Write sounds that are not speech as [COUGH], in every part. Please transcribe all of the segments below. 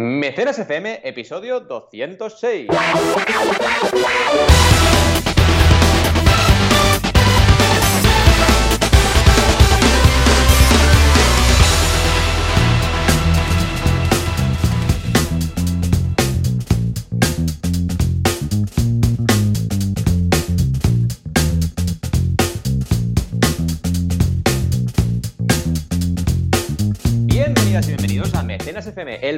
Mecenas FM, episodio 206.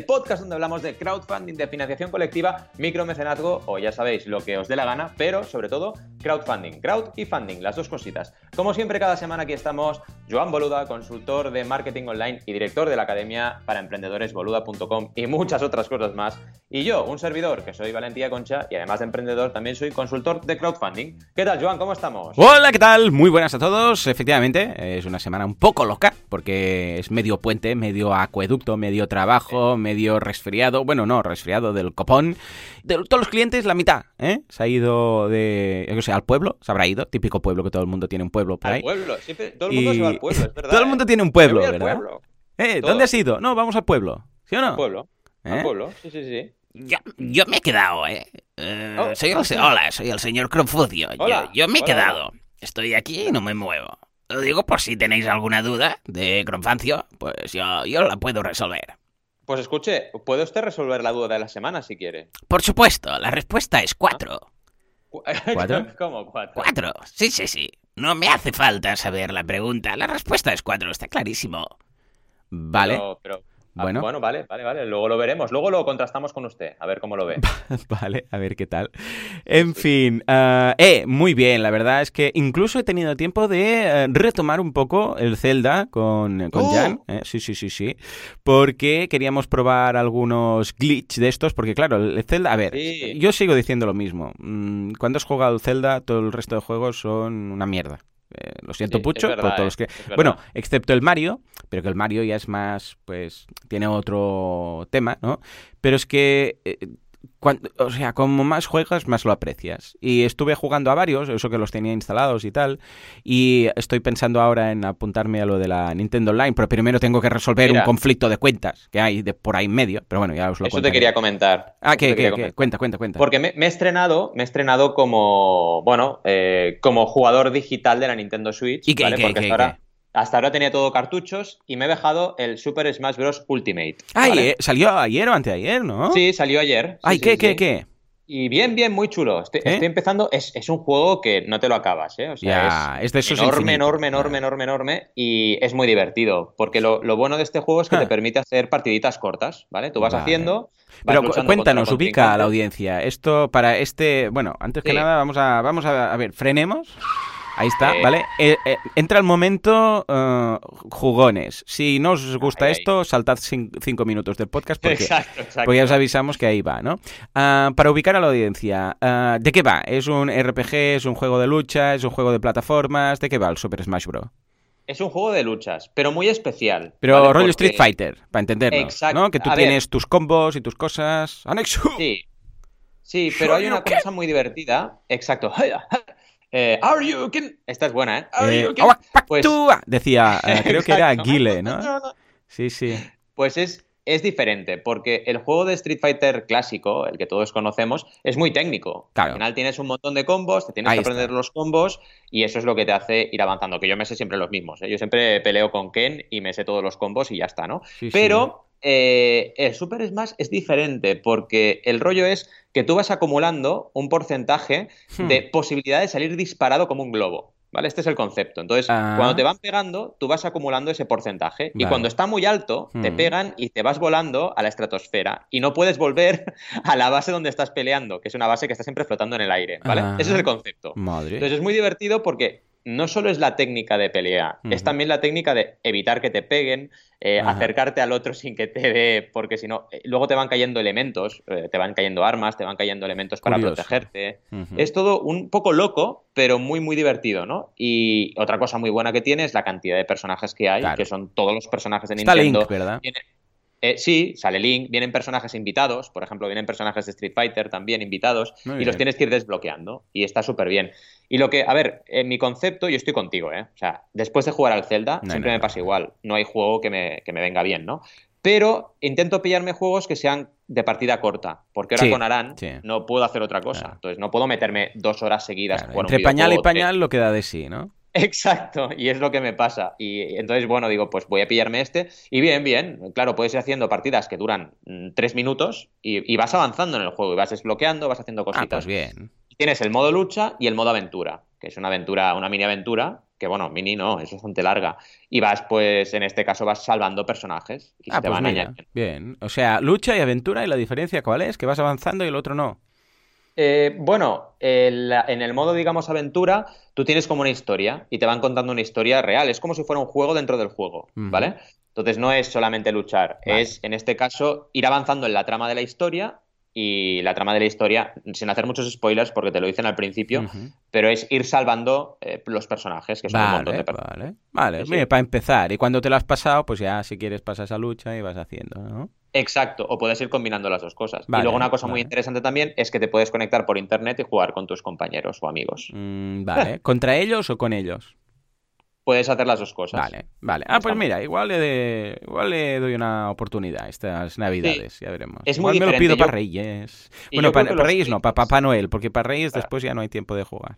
El podcast donde hablamos de crowdfunding, de financiación colectiva, micromecenazgo o ya sabéis lo que os dé la gana, pero sobre todo crowdfunding, crowd y funding, las dos cositas. Como siempre, cada semana aquí estamos Joan Boluda, consultor de marketing online y director de la academia para emprendedores boluda.com y muchas otras cosas más. Y yo, un servidor que soy Valentía Concha y además de emprendedor, también soy consultor de crowdfunding. ¿Qué tal, Joan? ¿Cómo estamos? Hola, ¿qué tal? Muy buenas a todos. Efectivamente, es una semana un poco loca porque es medio puente, medio acueducto, medio trabajo, resfriado. Bueno, no, resfriado del copón. De todos los clientes, la mitad, ¿eh? Se ha ido de, yo qué sé, al pueblo, se habrá ido. Típico pueblo que todo el mundo tiene un pueblo por Al ahí. pueblo, siempre, todo el mundo Y- se va al pueblo, es verdad. Todo el ¿eh? mundo tiene un pueblo, al ¿verdad? pueblo. Eh. ¿Dónde has ido? No, vamos al pueblo. ¿Sí o no? Al pueblo. ¿Eh? Al pueblo, sí, sí, sí. Yo, yo me he quedado, ¿eh? Eh, Oh, soy el, hola, soy el señor Confucio. Yo- yo, me he hola, quedado. Estoy aquí y no me muevo. Lo digo por si tenéis alguna duda de Cronfancio, pues yo, yo la puedo resolver. Pues escuche, puede usted resolver la duda de la semana si quiere. Por supuesto, la respuesta es cuatro. Cu- [LAUGHS] ¿Cuatro? ¿Cómo cuatro? Cuatro, sí, sí, sí. No me hace falta saber la pregunta. La respuesta es cuatro, está clarísimo. Vale, Pero, pero- ah, Bueno. bueno, vale, vale, vale. Luego lo veremos. Luego lo contrastamos con usted, a ver cómo lo ve. [LAUGHS] vale, a ver qué tal. En fin, ah, eh, muy bien, la verdad es que incluso he tenido tiempo de eh, retomar un poco el Zelda con, con ¡Oh! Jan. eh, sí, sí, sí, sí. Porque queríamos probar algunos glitch de estos, porque claro, el Zelda, a ver, Sí. yo sigo diciendo lo mismo. Mm, Cuando has jugado el Zelda, todo el resto de juegos son una mierda. Eh, lo siento Sí, mucho verdad, por todos eh, los que... es verdad. Bueno, excepto el Mario, pero que el Mario ya es más, pues, tiene otro tema, ¿no? Pero es que, eh, cuan- o sea, como más juegas, más lo aprecias. Y estuve jugando a varios, eso que los tenía instalados y tal, y estoy pensando ahora en apuntarme a lo de la Nintendo Online, pero primero tengo que resolver Mira. un conflicto de cuentas que hay de por ahí en medio, pero bueno, ya os lo Eso te quería comentar. Ah, comentar. Cuenta, cuenta, cuenta. Porque me, me he estrenado, me he estrenado como, bueno, eh, como jugador digital de la Nintendo Switch. ¿Y qué, ¿vale? qué, Porque qué, hasta, ahora, hasta ahora tenía todo cartuchos y me he dejado el Super Smash Bros. Ultimate. Ay, ¿vale? eh, salió ayer o anteayer, ¿no? Sí, salió ayer. Sí, Ay, sí, ¿qué, sí. qué, qué? Y bien, bien, muy chulo. Estoy, ¿Eh? estoy empezando. Es, es un juego que no te lo acabas, ¿eh? O sea, es de esos enorme, enorme, enorme, Ah. enorme, enorme. Y es muy divertido. Porque lo, lo bueno de este juego es que Ah. te permite hacer partiditas cortas, ¿vale? Tú vas Vale. haciendo. vas Pero cuéntanos, ubica a la audiencia. Esto para este, bueno, antes que Sí. nada vamos a vamos a, a ver, frenemos. Ahí está, Eh. ¿vale? Eh, eh, entra el momento eh, jugones. Si no os gusta Ahí, ahí. esto, saltad cin- cinco minutos del podcast porque, [LAUGHS] Exacto, exacto. porque ya os avisamos que ahí va, ¿no? Ah, para ubicar a la audiencia, ah, ¿de qué va? ¿Es un RPG? ¿Es un juego de lucha? ¿Es un juego de plataformas? ¿De qué va el Super Smash Bros? Es un juego de luchas, pero muy especial. Pero ¿vale? rollo Porque- Street Fighter, para entendernos, Exacto. ¿no? Que tú A ver. tienes tus combos y tus cosas. ¡Anexo! Sí. Sí, pero hay una cosa muy divertida. Exacto. Eh, are you Esta es buena, ¿eh? Are Eh, you "Awa, Pues- pactúa", decía, eh, creo que era. Guile, [LAUGHS] ¿no? Sí, sí. Pues es, es diferente, porque el juego de Street Fighter clásico, el que todos conocemos, es muy técnico. Claro. Al final tienes un montón de combos, te tienes Ahí que aprender está. los combos y eso es lo que te hace ir avanzando. Que yo me sé siempre los mismos. ¿eh? Yo siempre peleo con Ken y me sé todos los combos y ya está, ¿no? Sí, sí. Eh, el Super Smash es diferente porque el rollo es que tú vas acumulando un porcentaje Hmm. de posibilidad de salir disparado como un globo. ¿Vale? Este es el concepto. Entonces, Ah. cuando te van pegando, tú vas acumulando ese porcentaje. Y cuando está muy alto, te Hmm. pegan y te vas volando a la estratosfera. Y no puedes volver [LAUGHS] a la base donde estás peleando, que es una base que está siempre flotando en el aire. ¿Vale? Ah. Ese es el concepto. Madre. Entonces es muy divertido porque no solo es la técnica de pelea, es también la técnica de evitar que te peguen, eh, acercarte al otro [LAUGHS] sin que te dé, porque si no, eh, luego te van cayendo elementos, eh, te van cayendo armas, te van cayendo elementos para Curioso. protegerte. Es todo un poco loco, pero muy, muy divertido, ¿no? Y otra cosa muy buena que tiene es la cantidad de personajes que hay, Claro. que son todos los personajes de Está Nintendo. Link, ¿verdad? Eh, sí, sale Link, vienen personajes invitados, por ejemplo, vienen personajes de Street Fighter también invitados, y los tienes que ir desbloqueando, y está súper bien. Y lo que, a ver, en mi concepto, yo estoy contigo, ¿eh? O sea, después de jugar al Zelda, No siempre me pasa igual, no hay juego que me, que me venga bien, ¿no? pero intento pillarme juegos que sean de partida corta, porque ahora Sí, con Aran sí. no puedo hacer otra cosa. Claro. Entonces no puedo meterme dos horas seguidas. Claro, entre pañal y de- pañal lo que da de sí, ¿no? [LAUGHS] Exacto, y es lo que me pasa. Y entonces, bueno, digo, pues voy a pillarme este. Y bien, bien, claro, puedes ir haciendo partidas que duran mm, tres minutos y, y vas avanzando en el juego y vas desbloqueando, vas haciendo Ah, cositas. pues bien. Tienes el modo lucha y el modo aventura, que es una aventura, una mini aventura, que bueno, mini no, es bastante larga. Y vas, pues, en este caso, vas salvando personajes y se Ah, te pues van mira, añadiendo. bien. O sea, lucha y aventura y la diferencia cuál es, que vas avanzando y el otro no. Eh, bueno, el- en el modo, digamos, aventura, tú tienes como una historia y te van contando una historia real. Es como si fuera un juego dentro del juego. ¿vale? Entonces no es solamente luchar, Vale. es en este caso ir avanzando en la trama de la historia y la trama de la historia, sin hacer muchos spoilers porque te lo dicen al principio, pero es ir salvando eh, los personajes, que son un montón de personajes. vale, vale. Sí, para empezar. Y cuando te lo has pasado, pues ya si quieres pasas a lucha y vas haciendo, ¿no? Exacto, o puedes ir combinando las dos cosas. Vale, y luego una cosa muy interesante también es que te puedes conectar por internet y jugar con tus compañeros o amigos. Mm, vale. [LAUGHS] ¿Contra ellos o con ellos? Puedes hacer las dos cosas. Vale, vale. Ah, pues mira, igual le, de- igual le doy una oportunidad estas navidades, ya veremos. Es igual muy me lo pido yo- para Reyes. y Bueno, para, los Reyes no, para Papá Noel, porque para Reyes Claro. después ya no hay tiempo de jugar.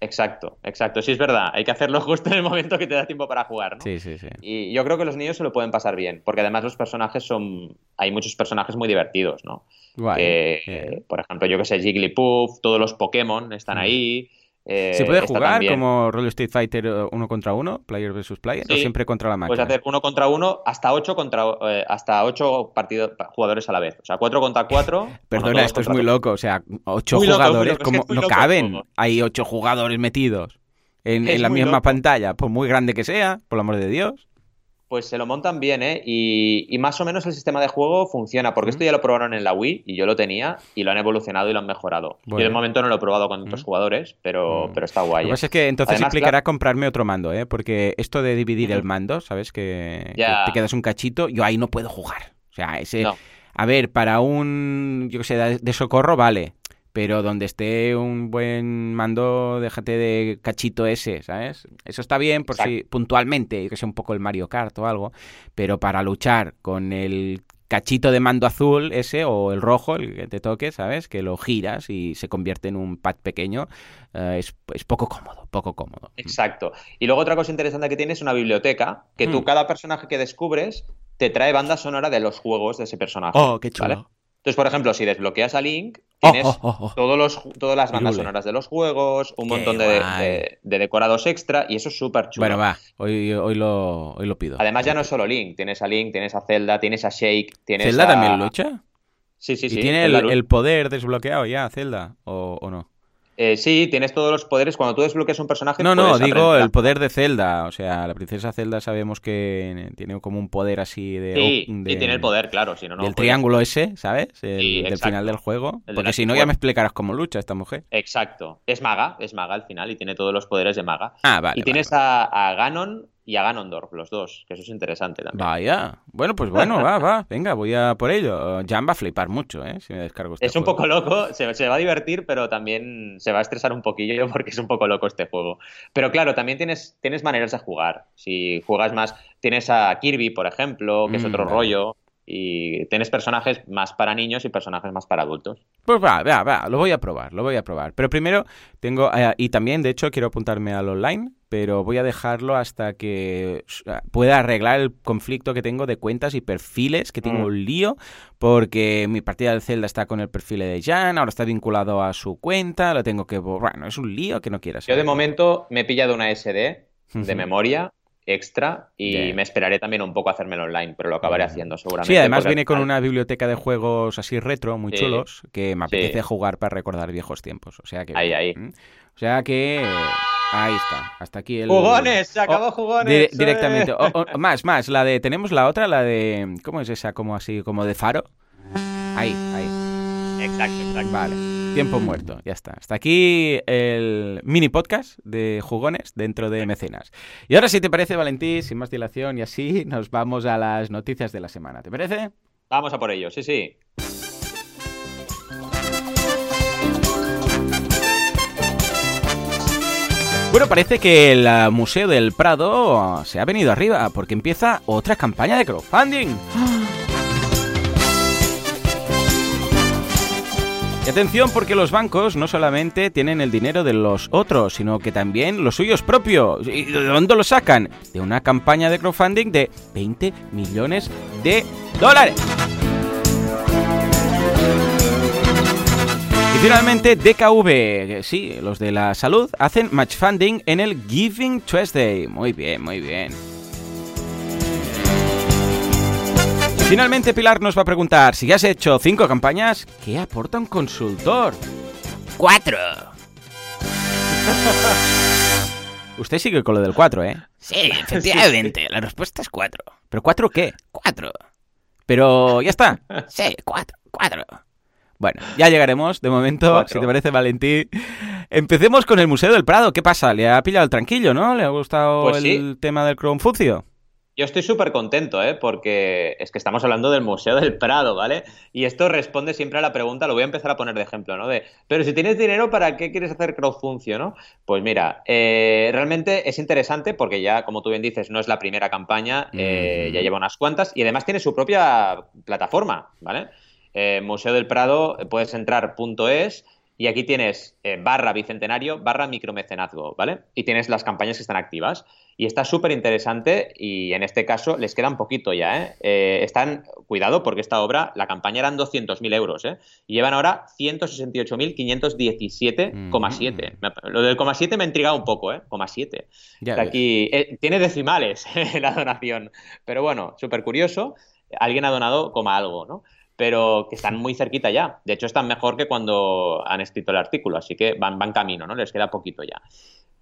Exacto, exacto. Sí, es verdad. Hay que hacerlo [LAUGHS] justo en el momento que te da tiempo para jugar, ¿no? Sí, sí, sí. Y yo creo que los niños se lo pueden pasar bien, porque además los personajes son. Hay muchos personajes muy divertidos, ¿no? Guay. Que, bien. por ejemplo, yo que sé, Jigglypuff, todos los Pokémon están Mm. ahí. Eh, ¿Se puede está jugar también- como Roller Street Fighter eh, uno contra uno, player versus player, o siempre contra la máquina? Puedes hacer uno contra uno hasta ocho contra eh, hasta ocho partidos jugadores a la vez. O sea, cuatro contra cuatro. [LAUGHS] Perdona, esto es muy loco. O sea, ocho Muy jugadores, loco, como no caben. Hay ocho jugadores metidos en, [LAUGHS] la misma loco. pantalla, por muy grande que sea, por el amor de Dios. Pues se lo montan bien, ¿eh? Y, y más o menos el sistema de juego funciona, porque Mm. esto ya lo probaron en la Wii y yo lo tenía y lo han evolucionado y lo han mejorado. Yo Bueno. de momento no lo he probado con otros Mm. jugadores, pero, Mm. pero está guay. Lo que ¿eh? pasa es que entonces Además, implicará claro- comprarme otro mando, ¿eh? Porque esto de dividir el mando, ¿sabes? Que, te quedas un cachito, yo ahí no puedo jugar. O sea, ese... No. A ver, para un, yo que sé, de socorro, vale. Pero donde esté un buen mando, déjate de cachito ese, ¿sabes? Eso está bien por Exacto. si puntualmente, que sea un poco el Mario Kart o algo. Pero para luchar con el cachito de mando azul ese o el rojo, el que te toque, ¿sabes? Que lo giras y se convierte en un pad pequeño, eh, es, es poco cómodo, poco cómodo. Exacto. Y luego otra cosa interesante que tiene es una biblioteca, que Mm. tú cada personaje que descubres te trae banda sonora de los juegos de ese personaje. Oh, qué chulo. ¿vale? Entonces, por ejemplo, si desbloqueas a Link, tienes oh, oh, oh. todos los, todas las bandas sonoras de los juegos, un Qué montón de, de- de decorados extra, y eso es súper chulo. Bueno, va, hoy, hoy, lo, hoy lo pido. Además, ya no es solo Link, tienes a Link, tienes a Zelda, tienes a Shake, tienes ¿Zelda a... también lucha? Sí, sí, ¿Y sí. tiene el, Zelda lucha. el poder desbloqueado ya, Zelda? ¿O, o no? Eh, sí, tienes todos los poderes. Cuando tú desbloqueas un personaje. No, no, digo aprender- el poder de Zelda. O sea, la princesa Zelda sabemos que tiene como un poder así de... Sí, de- y tiene el poder, claro. Si no, puedes. triángulo ese, ¿sabes? El, Sí, del final del juego. El Porque si no, ya me explicarás cómo lucha esta mujer. Exacto. Es maga, es maga al final y tiene todos los poderes de maga. Ah, vale. y tienes vale, A, a Ganon y a Ganondorf, los dos, que eso es interesante también. Vaya. Bueno, pues bueno, va, va. Venga, voy a por ello. Jan va a flipar mucho, ¿eh? Si me descargo este Es un poco loco, se, se va a divertir, pero también se va a estresar un poquillo [LAUGHS] porque es un poco loco este juego. Pero claro, también tienes, tienes maneras de jugar. Si juegas más, tienes a Kirby, por ejemplo, que es Mm, otro rollo. Y tienes personajes más para niños y personajes más para adultos. Pues va, va, va, lo voy a probar, lo voy a probar. Pero primero tengo, eh, y también de hecho quiero apuntarme al online, pero voy a dejarlo hasta que eh, pueda arreglar el conflicto que tengo de cuentas y perfiles, que tengo Mm. un lío, porque mi partida del Zelda está con el perfil de Jan, ahora está vinculado a su cuenta, lo tengo que borrar. Bueno, es un lío que no quieras. Yo de momento me he pillado una SD de memoria extra y me esperaré tamén un poco a hacérmelo online, pero lo acabaré haciendo seguramente. Sí, además viene con una biblioteca de juegos así retro, muy Sí. chulos, que me Sí. apetece jugar para recordar viejos tiempos. O sea que. Ahí, ahí. ¿Mm? O sea que. Ahí está. Hasta aquí el. ¡Jugones! ¡Se acabó Oh, jugones! ¡eh! directamente. O- o- [LAUGHS] más, más. La de. Tenemos la otra, la de. ¿Cómo es esa? Como así, como de faro. Ahí, ahí. Exacto, exacto. Vale. Tiempo muerto. Ya está. Hasta aquí el mini podcast de jugones dentro de mecenas. Y ahora, si te parece, Valentí, sin más dilación y así, nos vamos a las noticias de la semana. ¿Te parece? Vamos a por ello, sí, sí. Bueno, parece que el uh, Museo del Prado se ha venido arriba porque empieza otra campaña de crowdfunding. Y atención porque los bancos no solamente tienen el dinero de los otros, sino que también los suyos propios. ¿Y de dónde lo sacan? De una campaña de crowdfunding de 20 millones de dólares. Y finalmente DKV, sí, los de la salud, hacen match funding en el Giving Tuesday. Muy bien, muy bien. Finalmente Pilar nos va a preguntar, si ya has hecho cinco campañas, ¿qué aporta un consultor? ¡Cuatro! [LAUGHS] Usted sigue con lo del cuatro, ¿eh? [LAUGHS] Sí, efectivamente, la respuesta es cuatro. ¿Pero cuatro qué? Cuatro. Pero ya está. Sí, cuatro, cuatro. Bueno, ya llegaremos. De momento, Cuatro. si te parece, Valentín. Empecemos con el Museo del Prado. ¿Qué pasa? ¿Le ha pillado el tranquillo, no? ¿Le ha gustado Pues sí. el tema del Cronfuncio? Yo estoy súper contento, ¿eh? porque es que estamos hablando del Museo del Prado, ¿vale? Y esto responde siempre a la pregunta, lo voy a empezar a poner de ejemplo, ¿no? De, pero si tienes dinero, ¿para qué quieres hacer crowdfuncio, no? Pues mira, eh, realmente es interesante porque ya, como tú bien dices, no es la primera campaña, eh, Mm. ya lleva unas cuantas y además tiene su propia plataforma, ¿vale? Eh, Museo del Prado, eh, puedes entrar punto .es y aquí tienes eh, barra bicentenario, barra micromecenazgo, ¿vale? Y tienes las campañas que están activas. Y está súper interesante y en este caso les queda un poquito ya, ¿eh? Eh, están, cuidado, porque esta obra, la campaña eran 200.000 euros, ¿eh? Y llevan ahora 168.517,7. Me- Lo del coma 7 me ha intrigado un poco, ¿eh? Coma 7. Ya Está ves. aquí, eh, tiene decimales [LAUGHS] la donación, pero bueno, súper curioso. Alguien ha donado coma algo, ¿no? Pero que están muy cerquita ya. De hecho, están mejor que cuando han escrito el artículo, así que van, van camino, ¿no? Les queda poquito ya.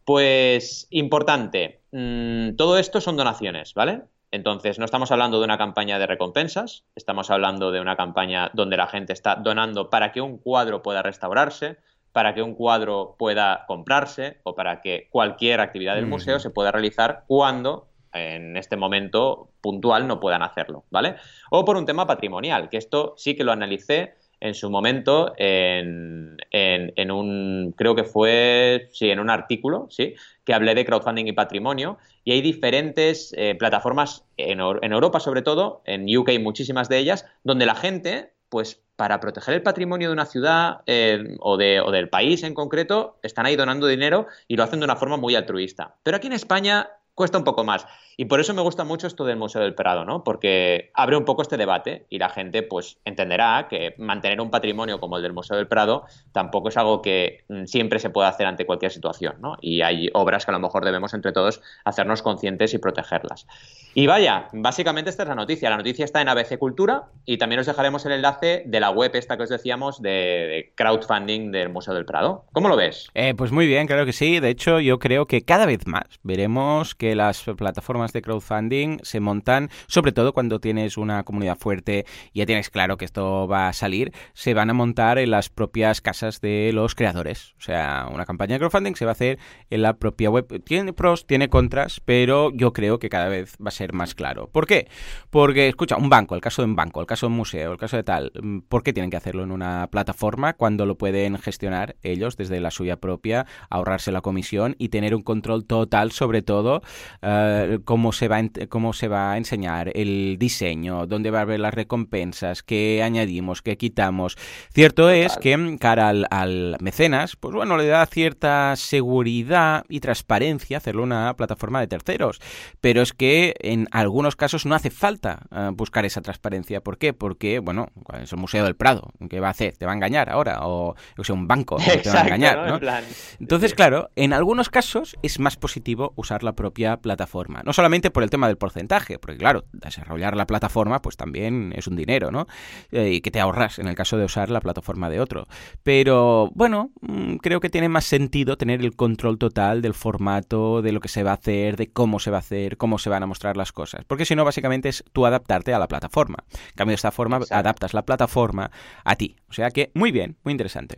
Pues importante, mm, todo esto son donaciones, ¿vale? Entonces, no estamos hablando de una campaña de recompensas, estamos hablando de una campaña donde la gente está donando para que un cuadro pueda restaurarse, para que un cuadro pueda comprarse o para que cualquier actividad del Ujú. museo se pueda realizar cuando en este momento puntual no puedan hacerlo, ¿vale? O por un tema patrimonial, que esto sí que lo analicé en su momento en, en- en un, creo que fue, sí, en un artículo, sí, que hablé de crowdfunding y patrimonio, y hay diferentes eh, plataformas, en, Eur- en Europa sobre todo, en UK muchísimas de ellas, donde la gente, pues para proteger el patrimonio de una ciudad eh, o, de, o del país en concreto, están ahí donando dinero y lo hacen de una forma muy altruista. Pero aquí en España cuesta un poco más. Y por eso me gusta mucho esto del Museo del Prado, ¿no? Porque abre un poco este debate y la gente pues entenderá que mantener un patrimonio como el del Museo del Prado tampoco es algo que mm, siempre se pueda hacer ante cualquier situación, ¿no? Y hay obras que a lo mejor debemos entre todos hacernos conscientes y protegerlas. Y vaya, básicamente esta es la noticia. La noticia está en ABC Cultura y también os dejaremos el enlace de la web esta que os decíamos de, crowdfunding del Museo del Prado. ¿Cómo lo ves? Eh, pues muy bien, claro que sí. De hecho, yo creo que cada vez más veremos que las plataformas de crowdfunding se montan, sobre todo cuando tienes una comunidad fuerte y ya tienes claro que esto va a salir, se van a montar en las propias casas de los creadores. O sea, una campaña de crowdfunding se va a hacer en la propia web. Tiene pros, tiene contras, pero yo creo que cada vez va a ser más claro. ¿Por qué? Porque, escucha, un banco, el caso de un banco, el caso de un museo, el caso de tal, ¿por qué tienen que hacerlo en una plataforma cuando lo pueden gestionar ellos desde la suya propia, ahorrarse la comisión y tener un control total sobre todo eh, cómo, se va cómo se va a enseñar el diseño, dónde va a haber las recompensas, qué añadimos, qué quitamos? Cierto es que mm, cara al, al mecenas, pues bueno, le da cierta seguridad y transparencia hacerlo una plataforma de terceros, pero es que en algunos casos no hace falta eh, buscar esa transparencia. ¿Por qué? Porque, bueno, es el Museo del Prado, ¿qué va a hacer? ¿Te va a engañar ahora? O, o sea, un banco, te va a engañar, ¿no? ¿no? En plan, Entonces, claro, en algunos casos es más positivo usar la propia plataforma. No solamente por el tema del porcentaje, porque claro, desarrollar la plataforma pues también es un dinero, ¿no? Eh, y que te ahorras en el caso de usar la plataforma de otro. Pero bueno, mm, creo que tiene más sentido tener el control total del formato, de lo que se va a hacer, de cómo se va a hacer, cómo se van a mostrar las cosas. Porque si no, básicamente es tú adaptarte a la plataforma. En cambio, de esta forma Exacto. adaptas la plataforma a ti. O sea que muy bien, muy interesante.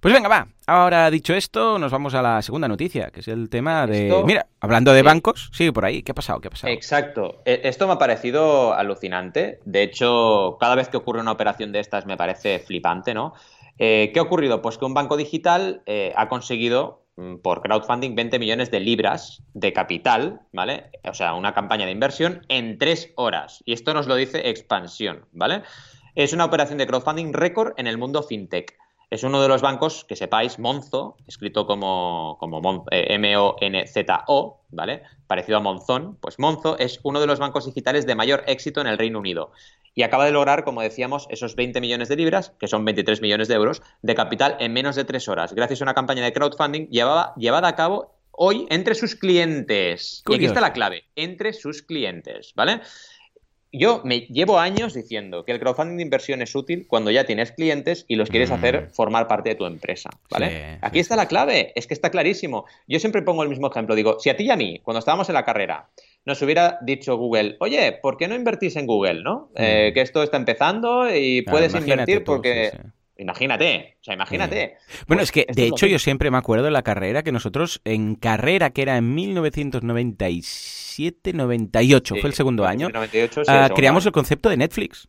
Pues venga, va. Ahora dicho esto, nos vamos a la segunda noticia, que es el tema de... Esto- Mira, hablando de Sí. bancos, sigue por ahí. ¿Qué ha pasado? ¿Qué ha pasado? Exacto. E- Esto me ha parecido alucinante. De hecho, cada vez que ocurre una operación de estas me parece flipante, ¿no? Eh, ¿Qué ha ocurrido? Pues que un banco digital eh, ha conseguido mm, por crowdfunding 20 millones de libras de capital, ¿vale? O sea, una campaña de inversión en tres horas. Y esto nos lo dice Expansión, ¿vale? Es una operación de crowdfunding récord en el mundo fintech. Es uno de los bancos, que sepáis, Monzo, escrito como, como eh, M-O-N-Z-O, ¿vale? Parecido a Monzón. Pues Monzo es uno de los bancos digitales de mayor éxito en el Reino Unido y acaba de lograr, como decíamos, esos 20 millones de libras, que son 23 millones de euros, de capital en menos de tres horas, gracias a una campaña de crowdfunding llevada, llevada a cabo hoy entre sus clientes. Y aquí está la clave, entre sus clientes, ¿vale? Yo me llevo años diciendo que el crowdfunding de inversión es útil cuando ya tienes clientes y los quieres hacer mm. formar parte de tu empresa, ¿vale? Aquí está la clave, es que está clarísimo. Yo siempre pongo el mismo ejemplo, digo, si a ti y a mí, cuando estábamos en la carrera, nos hubiera dicho Google, oye, ¿por qué no invertís en Google, no? Eh, mm. que esto está empezando y puedes invertir porque... Imagínate, o sea, imagínate. Bueno, es que de hecho yo siempre me acuerdo de la carrera que nosotros en carrera que era en 1997, 98, fue el segundo año, ah, creamos el concepto de Netflix.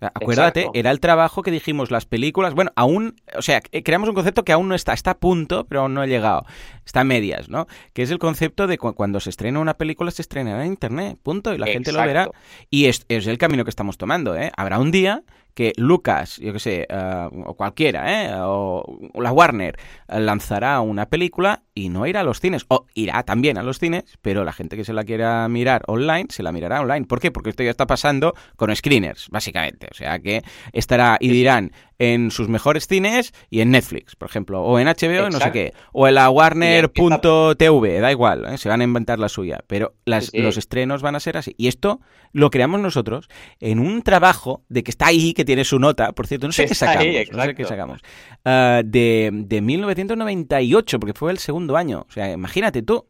Acuérdate, era el trabajo que dijimos las películas. Bueno, aún, o sea, eh, creamos un concepto que aún no está, está a punto, pero aún no ha llegado. Está a medias, ¿no? Que es el concepto de cuando se estrena una película, se estrenará en internet, punto, y la gente lo verá. Y es, es el camino que estamos tomando, ¿eh? Habrá un día que Lucas, yo que sé, eh, o cualquiera, ¿eh? o, la Warner, lanzará una película y no irá a los cines, o irá también a los cines, pero la gente que se la quiera mirar online, se la mirará online. ¿Por qué? Porque esto ya está pasando con screeners, básicamente. O sea que estará y dirán en sus mejores cines y en Netflix, por ejemplo, o en HBO, no sé qué, o en la Warner.tv, da igual, ¿eh? se van a inventar la suya, pero las, los estrenos van a ser así. Y esto lo creamos nosotros en un trabajo de que está ahí, que tiene su nota, por cierto, no sé qué sacamos, no sé qué sacamos, ah, de, de 1998, porque fue el segundo año. O sea, imagínate tú,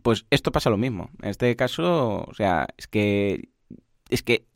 pues esto pasa lo mismo. En este caso, o sea, es que es que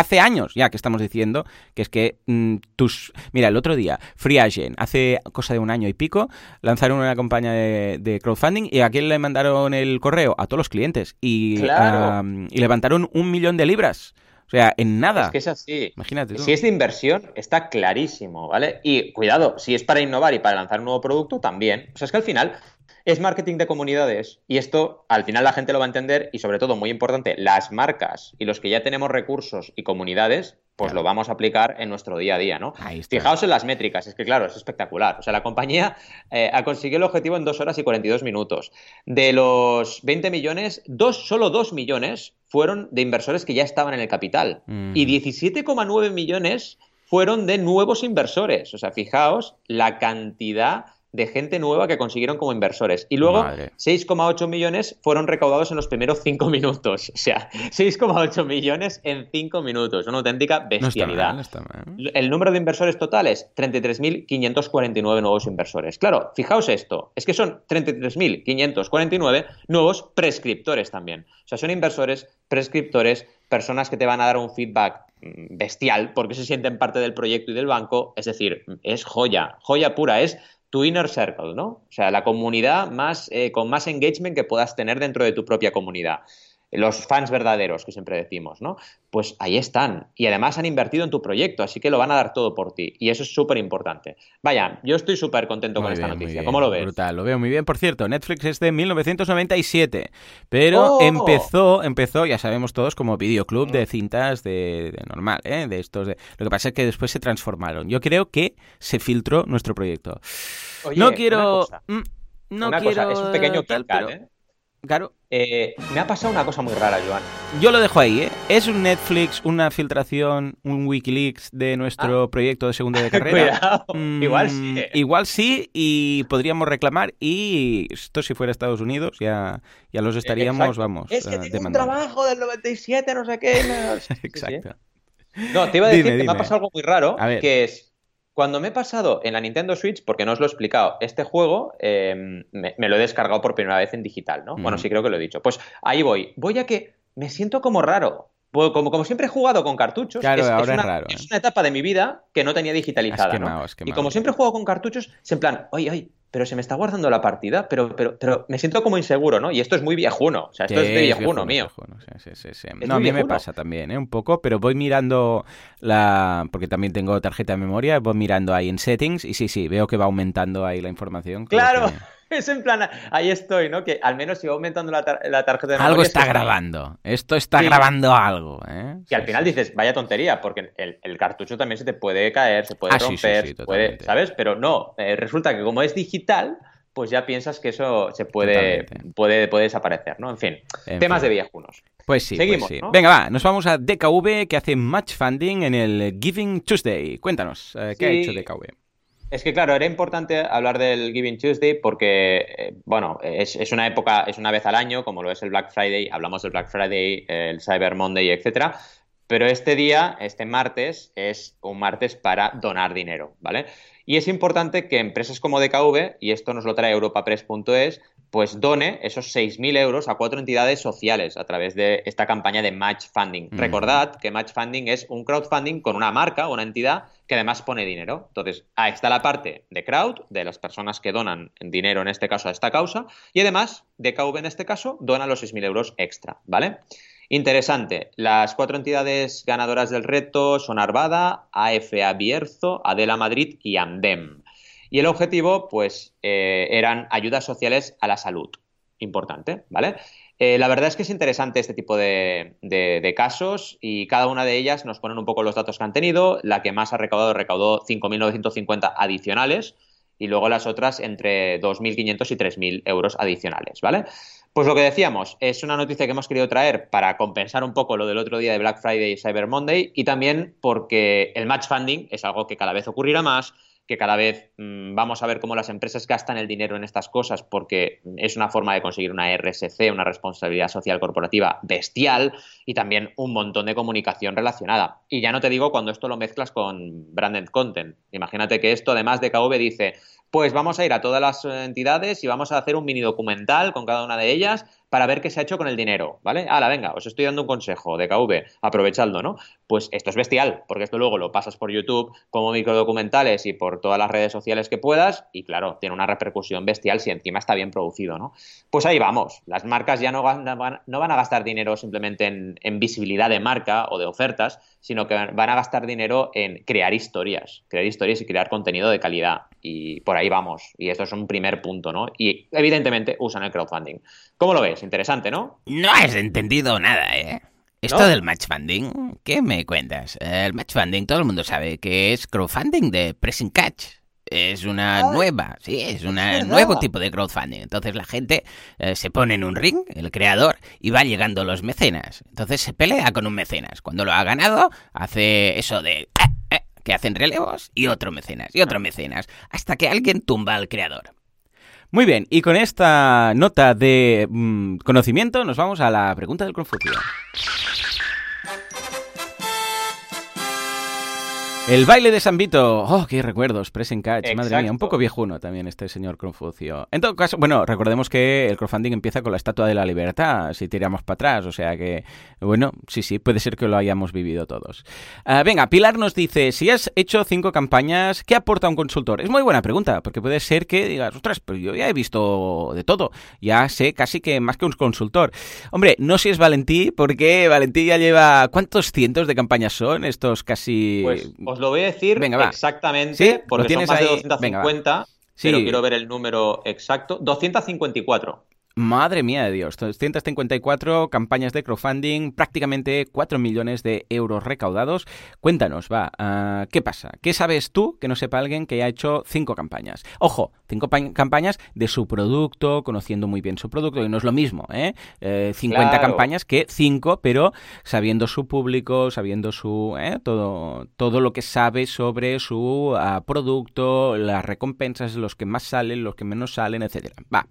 hace años ya que estamos diciendo que es que mm, tus... Mira, el otro día, Free Agent, hace cosa de un año y pico, lanzaron una campaña de, crowdfunding y a quién le mandaron el correo? A todos los clientes. Y, y levantaron un millón de libras. O sea, en nada. Es que es así. Imagínate. Si es de inversión, está clarísimo, ¿vale? Y cuidado, si es para innovar y para lanzar un nuevo producto, también. O sea, es que al final es marketing de comunidades y esto al final la gente lo va a entender y sobre todo, muy importante, las marcas y los que ya tenemos recursos y comunidades, pues lo vamos a aplicar en nuestro día a día, ¿no? Fijaos en las métricas, es que claro, es espectacular. O sea, la compañía eh, ha conseguido el objetivo en 2 horas y 42 minutos. De los 20 millones, dos, solo 2 millones fueron de inversores que ya estaban en el capital y 17,9 millones fueron de nuevos inversores. O sea, fijaos la cantidad de gente nueva que consiguieron como inversores. Y luego 6,8 millones fueron recaudados en los primeros 5 [LAUGHS] minutos. O sea, 6,8 millones en 5 minutos. Una auténtica bestialidad. El número de inversores totales, 33.549 nuevos inversores. Claro, fijaos esto, es que son 33.549 nuevos prescriptores también. O sea, son inversores, prescriptores, personas que te van a dar un feedback mm, bestial porque se sienten parte del proyecto y del banco. Es decir, es joya, joya pura, es tu inner circle, ¿no? O sea, la comunidad más, eh, con más engagement que puedas tener dentro de tu propia comunidad los fans verdaderos que siempre decimos, ¿no? Pues ahí están. Y además han invertido en tu proyecto, así que lo van a dar todo por ti. Y eso es súper importante. Vaya, yo estoy súper contento con esta noticia. ¿Cómo lo ves? Brutal, lo veo muy bien. Por cierto, Netflix es de 1997, pero ¡Oh! empezó, empezó, ya sabemos todos, como videoclub de cintas de, normal, ¿eh? De estos. De... Lo que pasa es que después se transformaron. Yo creo que se filtró nuestro proyecto. no quiero... Mm, no quiero... es un pequeño tal, ¿eh? Claro. Eh, me ha pasado una cosa muy rara, Joan. Yo lo dejo ahí, ¿eh? ¿Es un Netflix, una filtración, un Wikileaks de nuestro ah. proyecto de segundo de [LAUGHS] carrera? Mm, igual sí. ¿eh? Igual sí, y podríamos reclamar. Y esto, si fuera Estados Unidos, ya, ya los estaríamos, vamos. Es que uh, un trabajo del 97, no sé qué. [LAUGHS] Exacto. No, te iba a decir que me ha pasado algo muy raro, que es cuando me he pasado en la Nintendo Switch, porque no os lo he explicado, este juego em, me, lo he descargado por primera vez en digital, ¿no? Bueno, sí creo que lo he dicho. Pues ahí voy. Voy a que me siento como raro. Pues como, como siempre he jugado con cartuchos, es, una, raro, es, una, etapa de mi vida que no tenía digitalizada. ¿no? y como siempre he jugado con cartuchos, es en plan, oye, oye, pero se me está guardando la partida, pero, pero, pero me siento como inseguro, ¿no? Y esto es muy viejuno, o sea, esto es de viejuno, mío. Sí, sí, sí, no, a mí me pasa también, ¿eh? Un poco, pero voy mirando la... porque también tengo tarjeta de memoria, voy mirando ahí en settings y sí, sí, veo que va aumentando ahí la información. ¡Claro! Es en plan, ahí estoy, ¿no? Que al menos si va aumentando la, tarjeta de Algo está grabando. Esto está grabando algo, ¿eh? Que al final dices, vaya tontería, porque el, cartucho también se te puede caer, se puede ah, romper, puede, ¿sabes? Pero no, eh, resulta que como es digital, pues ya piensas que eso se puede, puede, puede desaparecer, ¿no? En fin, temas de viejunos. Pues sí, pues Seguimos, Venga, va, nos vamos a DKV que hace match funding en el Giving Tuesday. Cuéntanos, eh, ¿qué ha hecho DKV? Es que claro, era importante hablar del Giving Tuesday porque, eh, bueno, es, una época, es una vez al año, como lo es el Black Friday, hablamos del Black Friday, el Cyber Monday, etcétera. Pero este día, este martes, es un martes para donar dinero, ¿vale? Y es importante que empresas como DKV, y esto nos lo trae europapress.es, pues done esos 6.000 euros a cuatro entidades sociales a través de esta campaña de Match Funding. Mm. Recordad que Match Funding es un crowdfunding con una marca, una entidad que además pone dinero. Entonces, ahí está la parte de crowd, de las personas que donan dinero en este caso a esta causa, y además DKV en este caso dona los 6.000 euros extra, ¿vale? Interesante. Las cuatro entidades ganadoras del reto son Arvada, AFA Bierzo, Adela Madrid y Andem. Y el objetivo, pues, eh, eran ayudas sociales a la salud. Importante, ¿vale? Eh, la verdad es que es interesante este tipo de, de, casos y cada una de ellas nos ponen un poco los datos que han tenido. La que más ha recaudado recaudó 5.950 adicionales y luego las otras entre 2.500 y 3.000 euros adicionales, ¿vale? Pues lo que decíamos, es una noticia que hemos querido traer para compensar un poco lo del otro día de Black Friday y Cyber Monday y también porque el match funding es algo que cada vez ocurrirá más, que cada vez mm, vamos a ver cómo las empresas gastan el dinero en estas cosas porque es una forma de conseguir una RSC, una responsabilidad social corporativa bestial y también un montón de comunicación relacionada. Y ya no te digo cuando esto lo mezclas con branded content. Imagínate que esto además de KV dice, pues vamos a ir a todas las entidades y vamos a hacer un mini documental con cada una de ellas para ver qué se ha hecho con el dinero, ¿vale? Hala, venga, os estoy dando un consejo de KV, aprovechadlo, ¿no? Pues esto es bestial, porque esto luego lo pasas por YouTube como microdocumentales y por todas las redes sociales que puedas, y claro, tiene una repercusión bestial si encima está bien producido, ¿no? Pues ahí vamos, las marcas ya no van, a gastar dinero simplemente en, en visibilidad de marca o de ofertas, sino que van a gastar dinero en crear historias, crear historias y crear contenido de calidad. Y por ahí vamos. Y esto es un primer punto, ¿no? Y evidentemente usan el crowdfunding. ¿Cómo lo ves? Interesante, ¿no? No has entendido nada, ¿eh? Esto del match funding, ¿qué me cuentas? El match funding, todo el mundo sabe que es crowdfunding de pressing catch. Es una ah. nueva, sí, es un nuevo tipo de crowdfunding. Entonces la gente eh, se pone en un ring, el creador, y va llegando los mecenas. Entonces se pelea con un mecenas. Cuando lo ha ganado, hace eso de... Eh, eh, que hacen relevos y otro mecenas y otro mecenas, hasta que alguien tumba al creador. Muy bien, y con esta nota de mm, conocimiento nos vamos a la pregunta del Confucio. El baile de San Vito. Oh, qué recuerdos. Present Catch. Madre mía, un poco viejuno también este señor Confucio. En todo caso, bueno, recordemos que el crowdfunding empieza con la Estatua de la Libertad, si tiramos para atrás. O sea que, bueno, sí, sí, puede ser que lo hayamos vivido todos. Ah, venga, Pilar nos dice, si has hecho cinco campañas, ¿qué aporta un consultor? Es muy buena pregunta, porque puede ser que digas, ostras, pero yo ya he visto de todo. Ya sé casi que más que un consultor. Hombre, no si es Valentí, porque Valentí ya lleva... ¿Cuántos cientos de campañas son estos casi... Pues, lo voy a decir exactamente, porque son más de 250, pero quiero ver el número exacto. 254. Madre mía de Dios, 254 campañas de crowdfunding, prácticamente 4 millones de euros recaudados. Cuéntanos, va, ah, ¿qué pasa? ¿Qué sabes tú que no sepa alguien que haya hecho 5 campañas? Ojo, 5 campañas de su producto, conociendo muy bien su producto, y no es lo mismo, ¿eh? 50 eh, campañas que 5, pero sabiendo su público, sabiendo su ¿eh? todo, todo lo que sabe sobre su ah, producto, las recompensas, los que más salen, los que menos salen, etcétera. Va,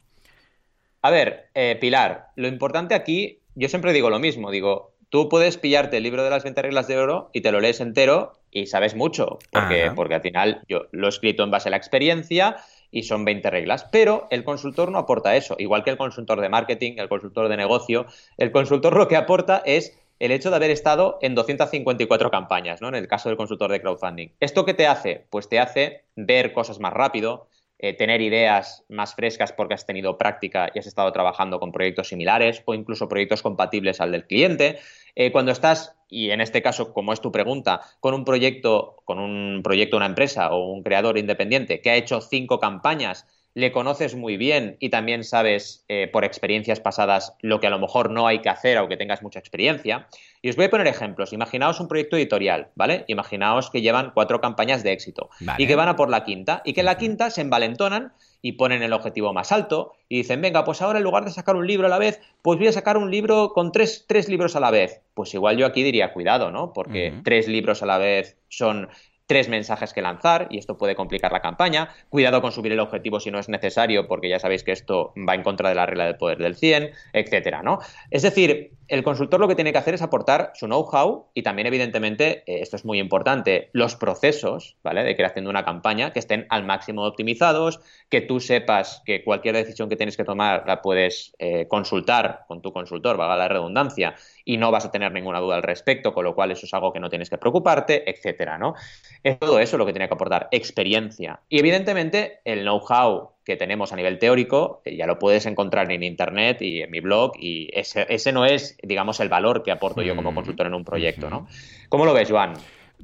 a ver, eh, Pilar, lo importante aquí, yo siempre digo lo mismo, digo, tú puedes pillarte el libro de las 20 reglas de oro y te lo lees entero y sabes mucho, porque, porque al final yo lo he escrito en base a la experiencia y son 20 reglas, pero el consultor no aporta eso, igual que el consultor de marketing, el consultor de negocio, el consultor lo que aporta es el hecho de haber estado en 254 campañas, ¿no? En el caso del consultor de crowdfunding. ¿Esto qué te hace? Pues te hace ver cosas más rápido, eh, tener ideas más frescas porque has tenido práctica y has estado trabajando con proyectos similares o incluso proyectos compatibles al del cliente. Eh, cuando estás, y en este caso, como es tu pregunta, con un proyecto, con un proyecto, una empresa o un creador independiente que ha hecho cinco campañas, le conoces muy bien y también sabes eh, por experiencias pasadas lo que a lo mejor no hay que hacer aunque tengas mucha experiencia. Y os voy a poner ejemplos. Imaginaos un proyecto editorial, ¿vale? Imaginaos que llevan cuatro campañas de éxito y que van a por la quinta y que en la quinta se envalentonan y ponen el objetivo más alto y dicen, venga, pues ahora en lugar de sacar un libro a la vez, pues voy a sacar un libro con tres, tres libros a la vez. Pues igual yo aquí diría, cuidado, ¿no? Porque tres libros a la vez son tres mensajes que lanzar y esto puede complicar la campaña. Cuidado con subir el objetivo si no es necesario porque ya sabéis que esto va en contra de la regla del poder del 100, etcétera, ¿no? Es decir, el consultor lo que tiene que hacer es aportar su know-how y también evidentemente, eh, esto es muy importante, los procesos, ¿vale? De creación de una campaña que estén al máximo optimizados, que tú sepas que cualquier decisión que tienes que tomar la puedes eh, consultar con tu consultor, valga la redundancia, y no vas a tener ninguna duda al respecto, con lo cual eso es algo que no tienes que preocuparte, etcétera, ¿no? Es todo eso lo que tiene que aportar, experiencia. Y evidentemente el know-how que tenemos a nivel teórico eh, ya lo puedes encontrar en internet y en mi blog y ese, ese no es, digamos, el valor que aporto yo como mm. consultor en un proyecto, ¿no? ¿Cómo lo ves, Joan?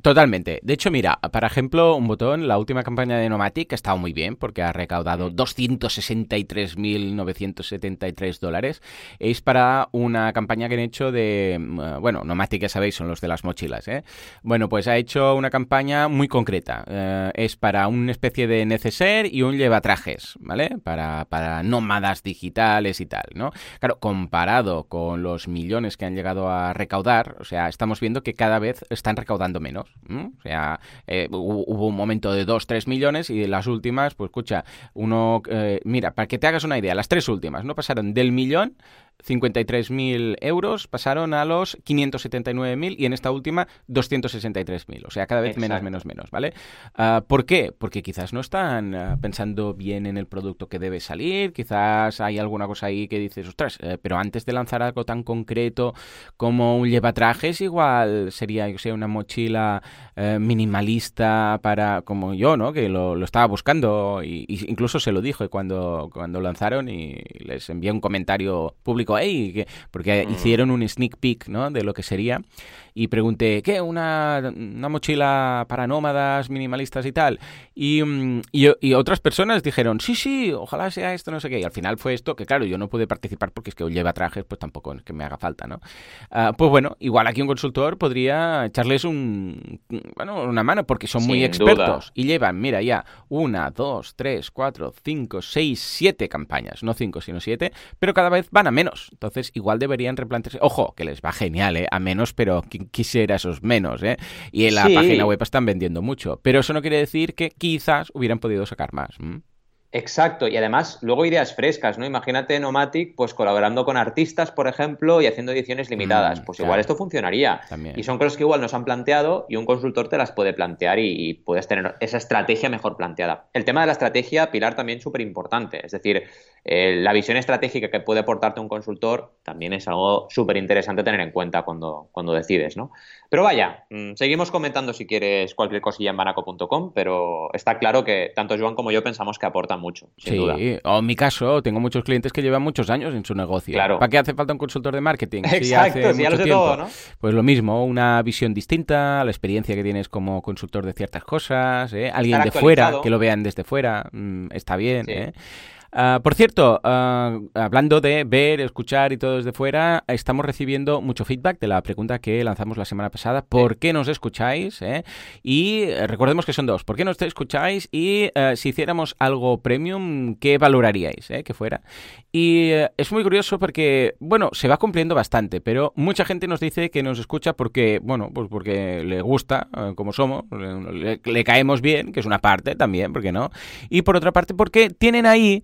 Totalmente. De hecho, mira, para ejemplo, un botón, la última campaña de Nomatic ha estado muy bien porque ha recaudado 263.973 dólares. Es para una campaña que han hecho de, mm, bueno, Nomatic ya sabéis, son los de las mochilas, ¿eh? Bueno, pues ha hecho una campaña muy concreta. Eh, es para una especie de neceser y un llevatrajes, ¿vale? Para, para nómadas digitales y tal, ¿no? Claro, comparado con los millones que han llegado a recaudar, o sea, estamos viendo que cada vez están recaudando menos. O sea, eh, hubo un momento de 2, 3 millones y las últimas, pues escucha, uno, eh, mira, para que te hagas una idea, las tres últimas, ¿no? Pasaron del millón 53.000 euros pasaron a los 579.000 y en esta última 263.000. O sea, cada vez menos, menos, menos, ¿vale? Ah, ¿Por qué? Porque quizás no están ah, pensando bien en el producto que debe salir, quizás hay alguna cosa ahí que dices, ostras, eh, pero antes de lanzar algo tan concreto como un llevatrajes, igual sería, yo sé, una mochila eh, minimalista para, como yo, ¿no? Que lo, estaba buscando y, incluso se lo dije cuando, cuando lanzaron y les envié un comentario público porque mm. hicieron un sneak peek, ¿no? De lo que sería y pregunté, ¿qué? ¿Una, una mochila para nómadas, minimalistas y tal? Y, mm, y, otras personas dijeron, sí, sí, ojalá sea esto, no sé qué. Y al final fue esto, que claro, yo no pude participar porque es que lleva trajes, pues tampoco es que me haga falta, ¿no? Ah, pues bueno, igual aquí un consultor podría echarles un, bueno, una mano porque son muy expertos y llevan, mira, ya una, dos, tres, cuatro, cinco, seis, siete campañas, no cinco, sino siete, pero cada vez van a menos. Entonces, igual deberían replantearse, ojo, que les va genial, ¿eh? A menos, pero quisiera esos menos, ¿eh? Y en la página web están vendiendo mucho. Pero eso no quiere decir que quizás hubieran podido sacar más. Exacto, y además luego ideas frescas, ¿no? Imagínate Nomatic pues colaborando con artistas, por ejemplo, y haciendo ediciones limitadas. Mm, pues igual esto funcionaría. Y son cosas que igual nos han planteado y un consultor te las puede plantear y, puedes tener esa estrategia mejor planteada. El tema de la estrategia, Pilar, también súper importante. Es decir, eh, la visión estratégica que puede aportarte un consultor también es algo súper interesante tener en cuenta cuando, cuando decides, ¿no? Pero vaya, mm, seguimos comentando si quieres cualquier cosilla en banaco.com, pero está claro que tanto Joan como yo pensamos que aportan mucho, sin sí, duda. o en mi caso, tengo muchos clientes que llevan muchos años en su negocio. Claro. ¿Para qué hace falta un consultor de marketing? [LAUGHS] Exacto, ya lo sé todo, ¿no? Pues lo mismo, una visión distinta, la experiencia que tienes como consultor de ciertas cosas, ¿eh? alguien de fuera, que lo vean desde fuera, mm, está bien, ¿eh? Ah, por cierto, ah, hablando de ver, escuchar y todo desde fuera, estamos recibiendo mucho feedback de la pregunta que lanzamos la semana pasada. ¿Por qué nos escucháis? Eh? Y eh, recordemos que son dos. ¿Por qué nos escucháis? Y eh, si hiciéramos algo premium, ¿qué valoraríais que fuera? Y es muy curioso porque, bueno, se va cumpliendo bastante, pero mucha gente nos dice que nos escucha porque, bueno, pues porque le gusta como somos, le, le caemos bien, que es una parte también, ¿por qué no? Y por otra parte, porque tienen ahí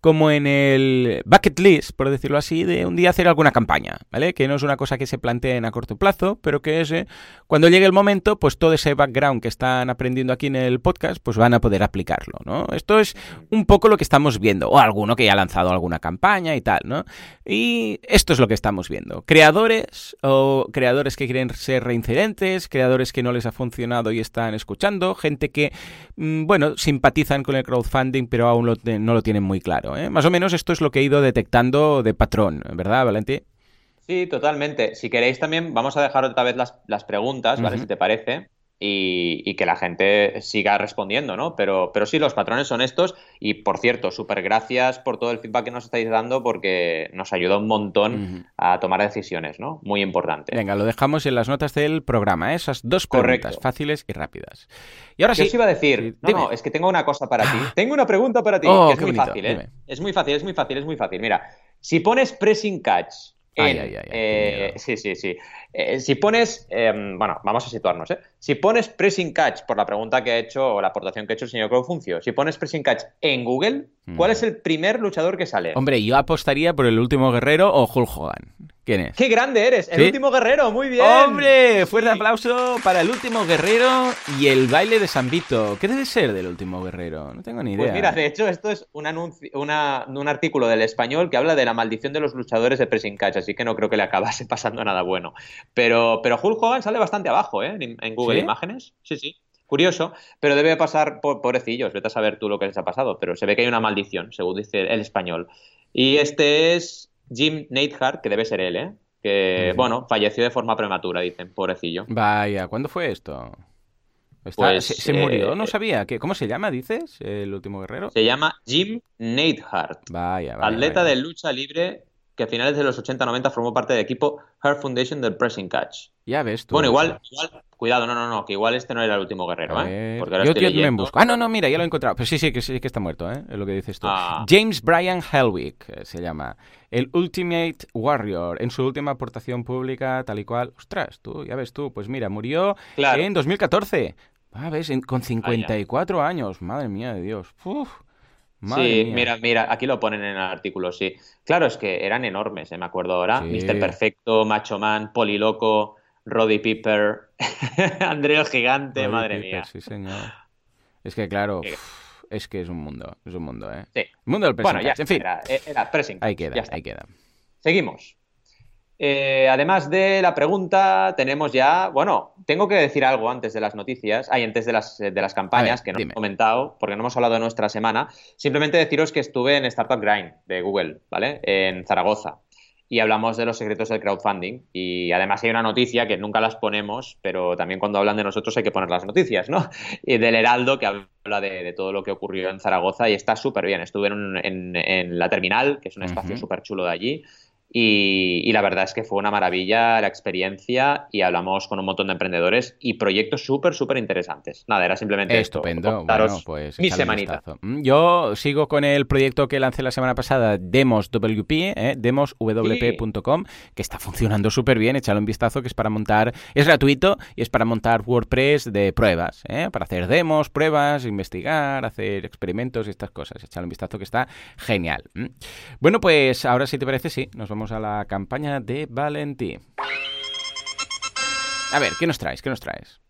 como en el bucket list, por decirlo así, de un día hacer alguna campaña, ¿vale? Que no es una cosa que se planteen a corto plazo, pero que es, eh, cuando llegue el momento, pues todo ese background que están aprendiendo aquí en el podcast, pues van a poder aplicarlo, ¿no? Esto es un poco lo que estamos viendo, o alguno que ya ha lanzado alguna campaña y tal, ¿no? Y esto es lo que estamos viendo. Creadores o creadores que quieren ser reincidentes, creadores que no les ha funcionado y están escuchando, gente que, mm, bueno, simpatizan con el crowdfunding, pero aún no lo tienen muy claro. ¿Eh? Más o menos esto es lo que he ido detectando de patrón, ¿verdad, Valentí? Sí, totalmente. Si queréis también, vamos a dejar otra vez las, preguntas, ¿vale? Si te parece. Y, que la gente siga respondiendo, ¿no? Pero, pero sí, los patrones son estos y, por cierto, súper gracias por todo el feedback que nos estáis dando porque nos ayuda un montón a tomar decisiones, ¿no? Muy importante. Venga, lo dejamos en las notas del programa, ¿eh? esas dos preguntas fáciles y rápidas. Y ahora sí. Yo os iba a decir, no, es que tengo una cosa para ti. Tengo una pregunta para ti, oh, que es muy fácil, ¿eh? Es muy fácil, es muy fácil, es muy fácil. Mira, si pones pressing catch eh, sí, sí, sí. Eh, si pones, em, bueno, vamos a situarnos, ¿eh? Si pones pressing catch, por la pregunta que ha hecho o la aportación que ha hecho el señor Crowfuncio, si pones pressing catch en Google, ¿cuál mm. es el primer luchador que sale? Hombre, yo apostaría por el último guerrero o Hulk Hogan. ¿Quién es? ¡Qué grande eres! El último guerrero, muy bien. ¡Hombre! Fuerte aplauso para el último guerrero y el baile de San Vito. ¿Qué debe ser del último guerrero? No tengo ni pues idea. Pues mira, de hecho, esto es un, anuncio, un artículo del español que habla de la maldición de los luchadores de pressing catch, así que no creo que le acabase [LAUGHS] pasando nada bueno. Pero, pero Hulk Hogan sale bastante abajo, ¿eh? En, Google Imágenes. Sí, sí. Curioso, pero debe pasar por pobrecillos, vete a saber tú lo que les ha pasado, pero se ve que hay una maldición, según dice el español. Y este es Jim Neidhart, que debe ser él, ¿eh? Que, bueno, falleció de forma prematura, dicen, pobrecillo. Vaya, ¿cuándo fue esto? Pues, ¿Se, murió? No eh, sabía. ¿Cómo se llama, dices, el último guerrero? Se llama Jim Neidhart. Vaya, vaya Atleta de lucha libre que a finales de los 80-90 formó parte del equipo Heart Foundation del Pressing Catch. Ya ves tú. Bueno, igual, igual, cuidado, no, no, no, que igual este no era el último guerrero, ¿eh? Porque ahora Yo me busco. Ah, no, no, mira, ya lo he encontrado. Pero sí, sí, que sí que está muerto, ¿eh? Es lo que dices tú. Ah. James Bryan Helwig eh, se llama. El Ultimate Warrior, en su última aportación pública, tal y cual. Ostras, tú, ya ves tú, pues mira, murió en 2014. Ah, ves, con 54 años. Madre mía de Dios. Uf sí, mira, mira, aquí lo ponen en el artículo, sí. Claro, es que eran enormes, ¿eh? me acuerdo ahora. Mr. Perfecto, Macho Man, Poliloco, Roddy Piper, [LAUGHS] André el Gigante, madre mía. Sí, señor. Es que, claro, es que es un mundo, es un mundo, ¿eh? Sí. mundo del pressing. Bueno, ya, en fin. Era, era pressing. Ahí queda, ahí queda. Seguimos. Eh, además de la pregunta, tenemos ya, bueno, tengo que decir algo antes de las noticias, hay antes de las, de las campañas que no he comentado, porque no hemos hablado de nuestra semana. Simplemente deciros que estuve en Startup Grind de Google, ¿vale? En Zaragoza. Y hablamos de los secretos del crowdfunding. Y además hay una noticia que nunca las ponemos, pero también cuando hablan de nosotros hay que poner las noticias, ¿no? [LAUGHS] Y del Heraldo, que habla de, todo lo que ocurrió en Zaragoza y está súper bien. Estuve en, la terminal, que es un espacio súper chulo de allí y, la verdad es que fue una maravilla la experiencia y hablamos con un montón de emprendedores y proyectos súper, súper interesantes. Nada, era simplemente Estupendo. bueno, pues mi semanita. Mm, yo sigo con el proyecto que lancé la semana pasada, Demos WP, eh, demoswp.com, que está funcionando súper bien. Échale un vistazo, que es para montar, es gratuito y es para montar WordPress de pruebas, eh, para hacer demos, pruebas, investigar, hacer experimentos y estas cosas. Échale un vistazo, que está genial. Mm. Bueno, pues ahora si te parece, sí, nos vamos vamos a la campaña de Valentí. A ver, ¿qué nos traes? ¿Qué nos traes?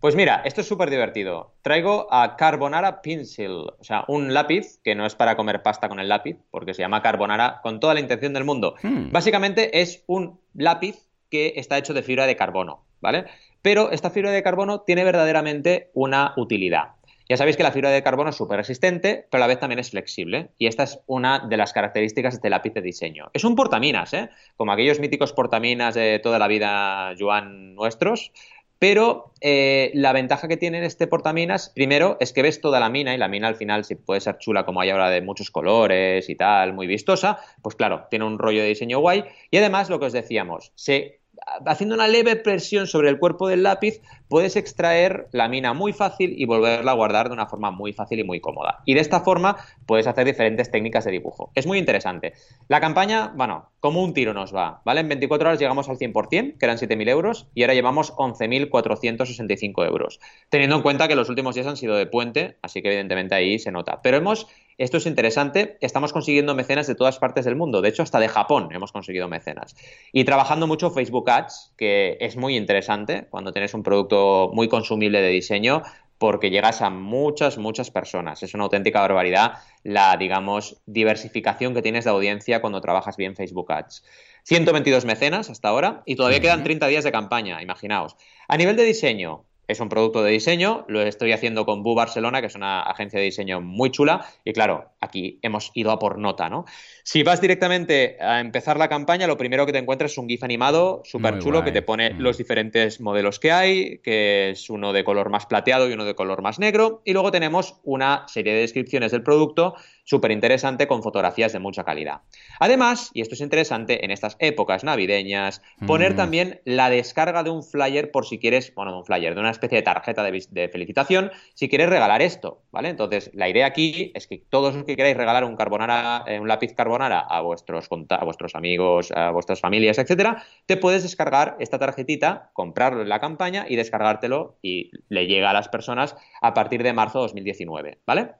Pues mira, esto es súper divertido. Traigo a Carbonara Pencil, o sea, un lápiz que no es para comer pasta con el lápiz, porque se llama Carbonara con toda la intención del mundo. Hmm. Básicamente es un lápiz que está hecho de fibra de carbono, ¿vale? Pero esta fibra de carbono tiene verdaderamente una utilidad. Ya sabéis que la fibra de carbono es súper resistente, pero a la vez también es flexible. Y esta es una de las características de este lápiz de diseño. Es un portaminas, ¿eh? Como aquellos míticos portaminas de toda la vida, Joan, nuestros. Pero eh, la ventaja que tiene este portaminas, primero, es que ves toda la mina y la mina al final, si puede ser chula como hay ahora de muchos colores y tal, muy vistosa, pues claro, tiene un rollo de diseño guay. Y además, lo que os decíamos, se haciendo una leve presión sobre el cuerpo del lápiz, puedes extraer la mina muy fácil y volverla a guardar de una forma muy fácil y muy cómoda. Y de esta forma puedes hacer diferentes técnicas de dibujo. Es muy interesante. La campaña, bueno, como un tiro nos va, ¿vale? En 24 horas llegamos al 100%, que eran 7.000 euros, y ahora llevamos 11.465 euros. Teniendo en cuenta que los últimos días han sido de puente, así que evidentemente ahí se nota. Pero hemos esto es interesante, estamos consiguiendo mecenas de todas partes del mundo, de hecho hasta de Japón hemos conseguido mecenas. Y trabajando mucho Facebook Ads, que es muy interesante cuando tienes un producto muy consumible de diseño, porque llegas a muchas, muchas personas. Es una auténtica barbaridad la, digamos, diversificación que tienes de audiencia cuando trabajas bien Facebook Ads. 122 mecenas hasta ahora y todavía quedan 30 días de campaña, imaginaos. A nivel de diseño, es un producto de diseño, lo estoy haciendo con Bu Barcelona, que es una agencia de diseño muy chula, y claro, aquí hemos ido a por nota, ¿no? Si vas directamente a empezar la campaña, lo primero que te encuentras es un GIF animado súper chulo que te pone mm. los diferentes modelos que hay, que es uno de color más plateado y uno de color más negro, y luego tenemos una serie de descripciones del producto súper interesante con fotografías de mucha calidad. Además, y esto es interesante, en estas épocas navideñas, poner mm. también la descarga de un flyer por si quieres, bueno, un flyer, de una especie de tarjeta de, felicitación, si quieres regalar esto, ¿vale? Entonces, la idea aquí es que todos los que queráis regalar un carbonara, eh, un lápiz carbonara a vuestros, a vuestros amigos, a vuestras familias, etcétera, te puedes descargar esta tarjetita, comprarlo en la campaña y descargártelo y le llega a las personas a partir de marzo de 2019, ¿vale?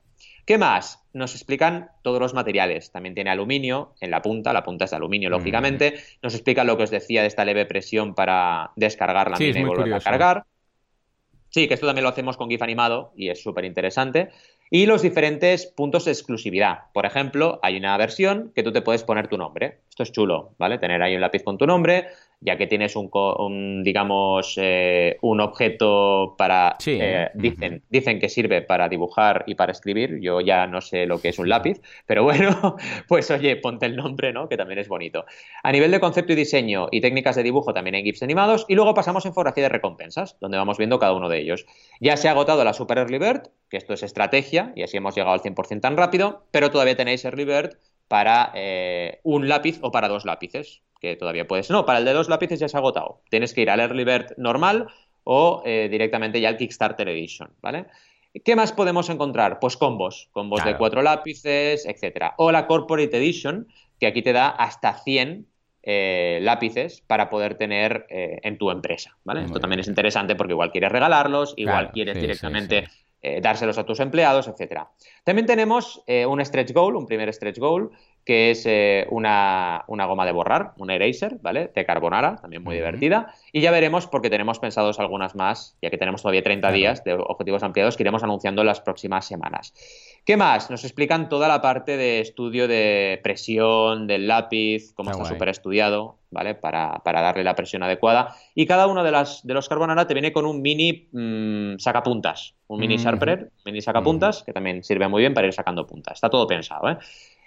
¿Qué más? Nos explican todos los materiales. También tiene aluminio en la punta, la punta es de aluminio, lógicamente. Nos explican lo que os decía de esta leve presión para descargar la mina y volverla a cargar. Sí, que esto también lo hacemos con GIF animado y es súper interesante. Y los diferentes puntos de exclusividad. Por ejemplo, hay una versión que tú te puedes poner tu nombre. Esto es chulo, ¿vale? Tener ahí un lápiz con tu nombre, ya que tienes un, digamos, eh, un objeto para... Eh, dicen, dicen que sirve para dibujar y para escribir. Yo ya no sé lo que es un lápiz, pero bueno, [LAUGHS] pues oye, ponte el nombre, ¿no? Que también es bonito. A nivel de concepto y diseño y técnicas de dibujo también hay GIFs animados. Y luego pasamos a infografía de recompensas, donde vamos viendo cada uno de ellos. Ya se ha agotado la Super Early Bird, que esto es estrategia, y así hemos llegado al 100% tan rápido, pero todavía tenéis Early Bird para eh, un lápiz o para dos lápices que todavía puedes. No, para el de dos lápices ya se ha agotado. Tienes que ir al Early Bird normal o eh, directamente ya al Kickstarter Edition, ¿vale? ¿Qué más podemos encontrar? Pues combos, combos de cuatro lápices, etcétera. O la Corporate Edition, que aquí te da hasta 100 eh, lápices para poder tener eh, en tu empresa, ¿vale? Esto también es interesante porque igual quieres regalarlos, igual quieres directamente dárselos a tus empleados, etcétera. También tenemos un stretch goal, un primer stretch goal, que es eh, una, goma de borrar, un eraser, ¿vale? De carbonara, también muy divertida. Y ya veremos porque tenemos pensados algunas más, ya que tenemos todavía 30 días de objetivos ampliados que iremos anunciando en las próximas semanas. ¿Qué más? Nos explican toda la parte de estudio de presión del lápiz, cómo está súper estudiado, ¿vale? Para, darle la presión adecuada. Y cada uno de, las, de los carbonara te viene con un mini mm, sacapuntas, un mini sharpener, un mini sacapuntas, que también sirve muy bien para ir sacando puntas. Está todo pensado, ¿eh?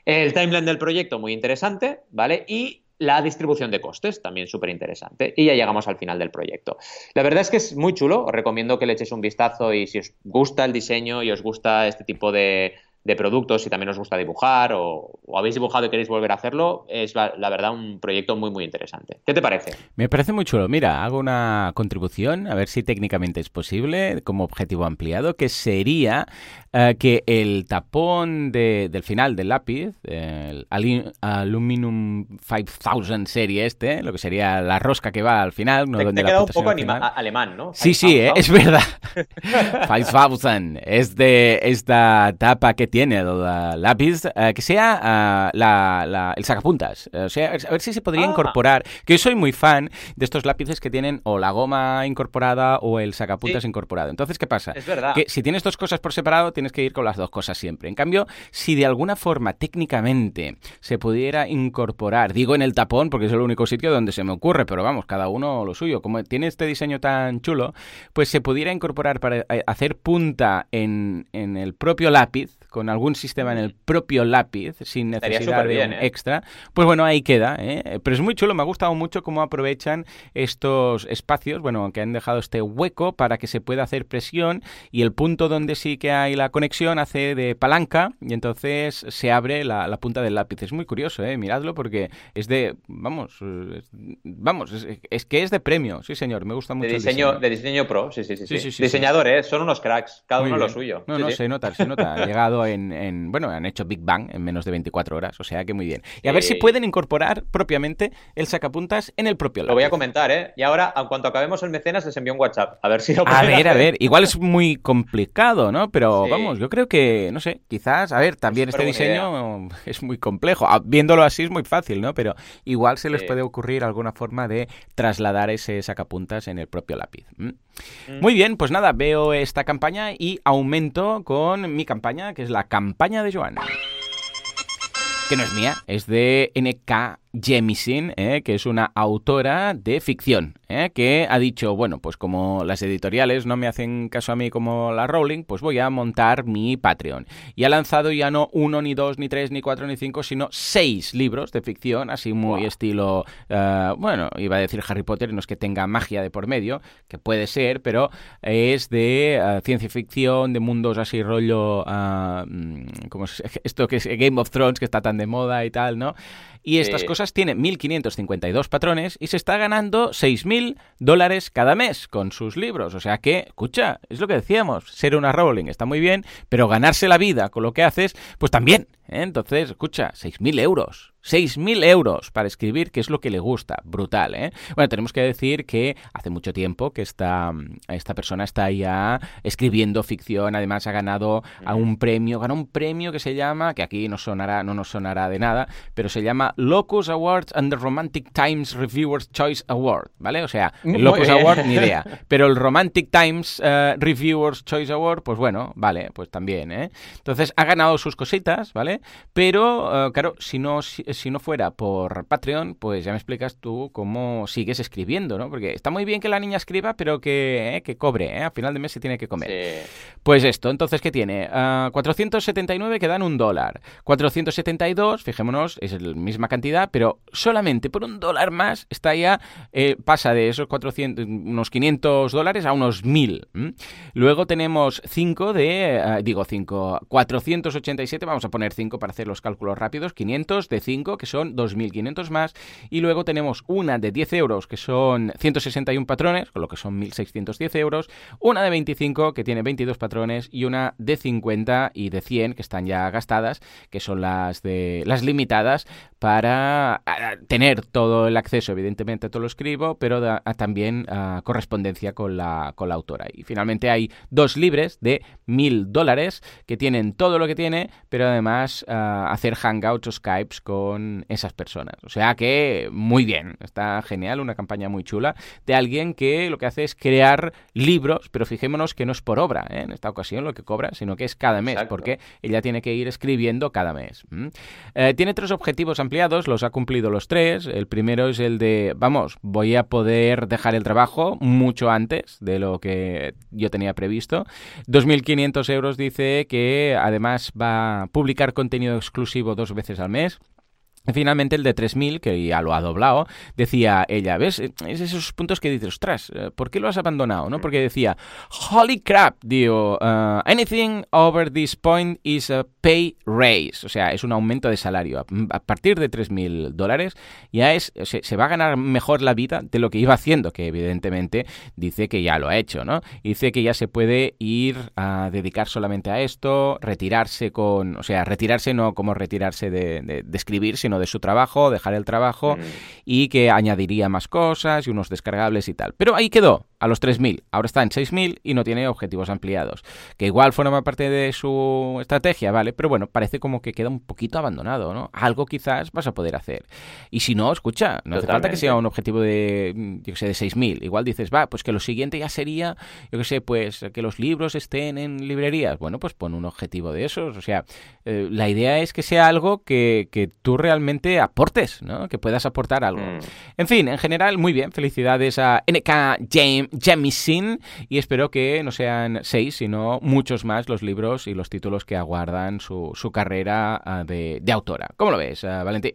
El timeline del proyecto muy interesante, ¿vale? Y la distribución de costes, también súper interesante. Y ya llegamos al final del proyecto. La verdad es que es muy chulo, os recomiendo que le echéis un vistazo y si os gusta el diseño y os gusta este tipo de, de productos, si también os gusta dibujar o, habéis dibujado y queréis volver a hacerlo, es la, verdad un proyecto muy muy interesante. ¿Qué te parece? Me parece muy chulo. Mira, hago una contribución, a ver si técnicamente es posible, como objetivo ampliado, que sería eh, que el tapón del final del lápiz, el Aluminum 5000 serie este, lo que sería la rosca que va al final, no te, donde te un poco alemán, ¿no? Sí, sí, eh, es verdad. [LAUGHS] 5000 es de esta tapa que tiene el lápiz, eh, que sea uh, el sacapuntas. O sea, a ver si se podría ah. incorporar, que yo soy muy fan de estos lápices que tienen o la goma incorporada o el sacapuntas incorporado. Entonces, ¿qué pasa? Es verdad. Que si tienes dos cosas por separado, tienes que ir con las dos cosas siempre. En cambio, si de alguna forma técnicamente se pudiera incorporar, digo en el tapón, porque es el único sitio donde se me ocurre, pero vamos, cada uno lo suyo. Como tiene este diseño tan chulo, pues se pudiera incorporar para eh, hacer punta en, en el propio lápiz, con algún sistema en el propio lápiz, sin necesidad de un ¿eh? extra, pues bueno, ahí queda. ¿eh? Pero es muy chulo, me ha gustado mucho cómo aprovechan estos espacios, bueno, que han dejado este hueco para que se pueda hacer presión y el punto donde sí que hay la conexión hace de palanca y entonces se abre la, punta del lápiz. Es muy curioso, ¿eh? miradlo porque es de, vamos, vamos, es, que es de premio, sí señor, me gusta mucho. De diseño, de diseño pro, sí, sí, sí. sí, Diseñadores, son unos cracks, cada uno lo suyo. No, no, se nota, se nota. Ha llegado [LAUGHS] en, bueno, han hecho Big Bang en menos de 24 horas, o sea que muy bien. Y a ver si pueden incorporar propiamente el sacapuntas en el propio Lo voy a comentar, ¿eh? Y ahora, en cuanto acabemos el mecenas, les envío un WhatsApp, a ver si lo A ver, a ver, igual es muy complicado, ¿no? Pero vamos, yo creo que, no sé, quizás, a ver, también este diseño es muy complejo. Ah, viéndolo así es muy fácil, ¿no? Pero igual se les puede ocurrir alguna forma de trasladar ese sacapuntas en el propio lápiz. Mm. Muy bien, pues nada, veo esta campaña y aumento con mi campaña, que es la campaña de Joan. Que no es mía, es de NK Jemisin, ¿eh? que es una autora de ficción, ¿eh? que ha dicho, bueno, pues como las editoriales no me hacen caso a mí como la Rowling, pues voy a montar mi Patreon. Y ha lanzado ya no uno, ni dos, ni tres, ni cuatro, ni cinco, sino seis libros de ficción, así muy estilo, uh, bueno, iba a decir Harry Potter, no es que tenga magia de por medio, que puede ser, pero es de uh, ciencia ficción, de mundos así rollo, uh, como [LAUGHS] esto que es Game of Thrones, que está tan de moda y tal, ¿no? Y estas cosas tiene 1.552 patrones y se está ganando 6.000 dólares cada mes con sus libros. O sea que, escucha, es lo que decíamos, ser una Rowling está muy bien, pero ganarse la vida con lo que haces, pues también. ¿eh? Entonces, escucha, 6.000 euros. 6.000 euros para escribir, que es lo que le gusta. Brutal, ¿eh? Bueno, tenemos que decir que hace mucho tiempo que esta, esta persona está ya escribiendo ficción. Además, ha ganado a un premio. Ganó un premio que se llama, que aquí no, sonará, no nos sonará de nada, pero se llama Locus Awards and the Romantic Times Reviewers Choice Award, ¿vale? O sea, el Locus Award, ni idea. [LAUGHS] Pero el Romantic Times uh, Reviewers Choice Award, pues bueno, vale, pues también, ¿eh? Entonces, ha ganado sus cositas, ¿vale? Pero, uh, claro, si no... Si, si no fuera por Patreon, pues ya me explicas tú cómo sigues escribiendo, ¿no? Porque está muy bien que la niña escriba, pero que, eh, que cobre, ¿eh? A final de mes se tiene que comer. Pues esto, entonces, ¿qué tiene? Uh, 479 que dan un dólar. 472, fijémonos, es la misma cantidad, pero solamente por un dólar más está ya, eh, pasa de esos 400, unos 500 dólares a unos 1000. Luego tenemos 5 de, uh, digo 5, 487, vamos a poner 5 para hacer los cálculos rápidos, 500 de 5 que son 2.500 más, y luego tenemos una de 10 euros, que son 161 patrones, con lo que son 1.610 euros, una de 25, que tiene 22 patrones, y una de 50 y de 100, que están ya gastadas, que son las, de, las limitadas, para tener todo el acceso, evidentemente, todo lo escribo, pero también correspondencia con la, con la autora. Y finalmente hay dos libres de 1.000 dólares, que tienen todo lo que tiene, pero además hacer hangouts o Skypes con esas personas. O sea que muy bien, está genial, una campaña muy chula de alguien que lo que hace es crear libros, pero fijémonos que no es por obra, ¿eh? en esta ocasión lo que cobra, sino que es cada mes, porque ella tiene que ir escribiendo cada mes. Eh, tiene tres objetivos ampliados, los ha cumplido los tres. El primero es el de, vamos, voy a poder dejar el trabajo mucho antes de lo que yo tenía previsto. 2.500 euros dice que además va a publicar contenido exclusivo dos veces al mes. Finalmente el de 3000, que ya lo ha doblado, decía ella, ¿ves? Es esos puntos que dices, ostras, eh, ¿por qué lo has abandonado? ¿no? Porque decía, holy crap, digo, uh, anything over this point is a pay raise, o sea, es un aumento de salario. A partir de 3.000 dólares ya es, se, se, va a ganar mejor la vida de lo que iba haciendo, que evidentemente dice que ya lo ha hecho, ¿no? Dice que ya se puede ir a dedicar solamente a esto, retirarse con, o sea, retirarse no como retirarse de, de, de escribir, sino de su trabajo, dejar el trabajo y que añadiría más cosas y unos descargables y tal. Pero ahí quedó, a los 3.000. Ahora está en 6.000 y no tiene objetivos ampliados. Que igual forma parte de su estrategia, ¿vale? Pero bueno, parece como que queda un poquito abandonado, ¿no? Algo quizás vas a poder hacer. Y si no, escucha, no hace falta que sea un objetivo de, yo que sé, de 6.000. Igual dices, va, pues que lo siguiente ya sería, yo que sé, pues que los libros estén en librerías. Bueno, pues pon un objetivo de esos. O sea, eh, la idea es que sea algo que, que, tú realmente aportes, ¿no? Que puedas aportar algo. Mm. En fin, en general, muy bien. Felicidades a NK James Jemisin y espero que no sean seis, sino muchos más los libros y los títulos que aguardan su, su carrera uh, de, de, autora. ¿Cómo lo ves, uh, Valentín?